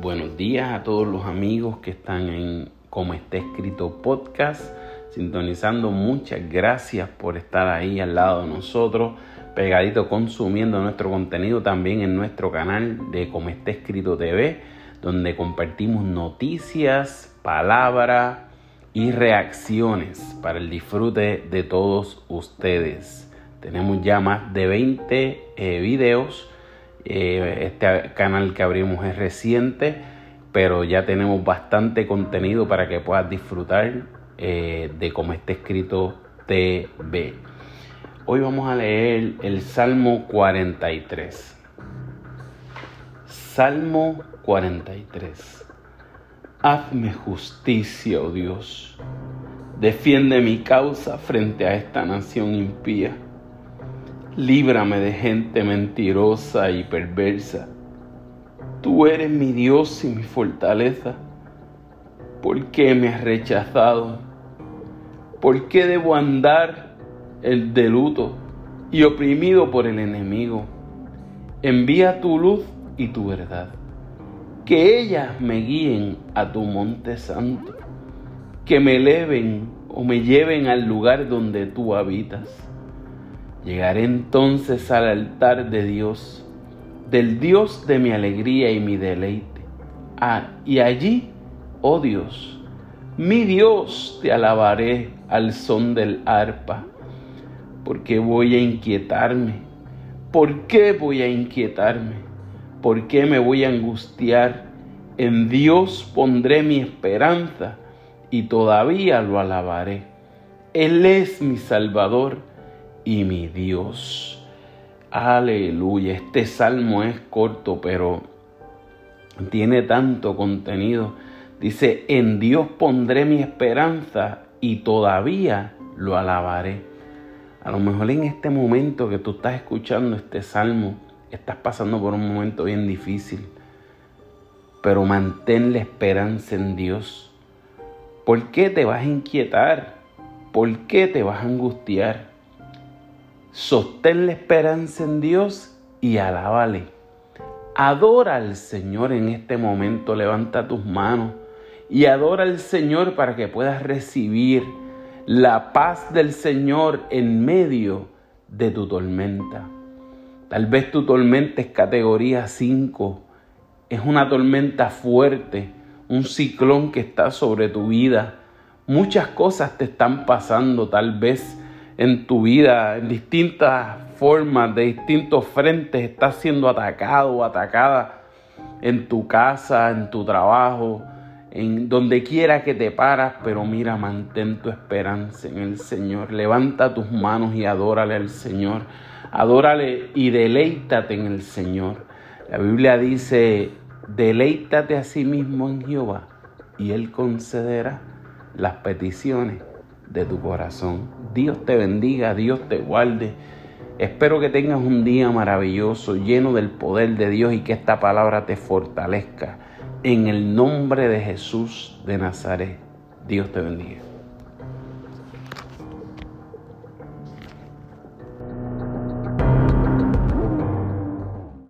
buenos días a todos los amigos que están en Como está escrito podcast, sintonizando. Muchas gracias por estar ahí al lado de nosotros, pegadito consumiendo nuestro contenido también en nuestro canal de Como está escrito TV, donde compartimos noticias, palabras y reacciones para el disfrute de todos ustedes. Tenemos ya más de 20 eh, videos eh, este canal que abrimos es reciente, pero ya tenemos bastante contenido para que puedas disfrutar eh, de cómo está escrito TV. Hoy vamos a leer el Salmo 43. Salmo 43. Hazme justicia, oh Dios. Defiende mi causa frente a esta nación impía líbrame de gente mentirosa y perversa. Tú eres mi Dios y mi fortaleza. ¿Por qué me has rechazado? ¿Por qué debo andar el de luto y oprimido por el enemigo? Envía tu luz y tu verdad. Que ellas me guíen a tu monte santo. Que me eleven o me lleven al lugar donde tú habitas Llegaré entonces al altar de Dios, del Dios de mi alegría y mi deleite. Ah, y allí, oh Dios, mi Dios, te alabaré al son del arpa. porque voy a inquietarme? ¿Por qué voy a inquietarme? ¿Por qué me voy a angustiar? En Dios pondré mi esperanza y todavía lo alabaré. Él es mi Salvador y mi Dios. Aleluya. Este salmo es corto, pero tiene tanto contenido. Dice, en Dios pondré mi esperanza y todavía lo alabaré. A lo mejor en este momento que tú estás escuchando este salmo, estás pasando por un momento bien difícil, pero mantén la esperanza en Dios. ¿Por qué te vas a inquietar? ¿Por qué te vas a angustiar? Sostén la esperanza en Dios y alábale. Adora al Señor en este momento. Levanta tus manos y adora al Señor para que puedas recibir la paz del Señor en medio de tu tormenta. Tal vez tu tormenta es categoría 5. Es una tormenta fuerte, un ciclón que está sobre tu vida. Muchas cosas te están pasando, tal vez en tu vida, en distintas formas, de distintos frentes, estás siendo atacado o atacada en tu casa, en tu trabajo, en donde quiera que te paras, pero mira, mantén tu esperanza en el Señor. Levanta tus manos y adórale al Señor. Adórale y deleítate en el Señor. La Biblia dice, deleítate a sí mismo en Jehová y Él concederá las peticiones de tu corazón. Dios te bendiga, Dios te guarde. Espero que tengas un día maravilloso, lleno del poder de Dios y que esta palabra te fortalezca. En el nombre de Jesús de Nazaret, Dios te bendiga.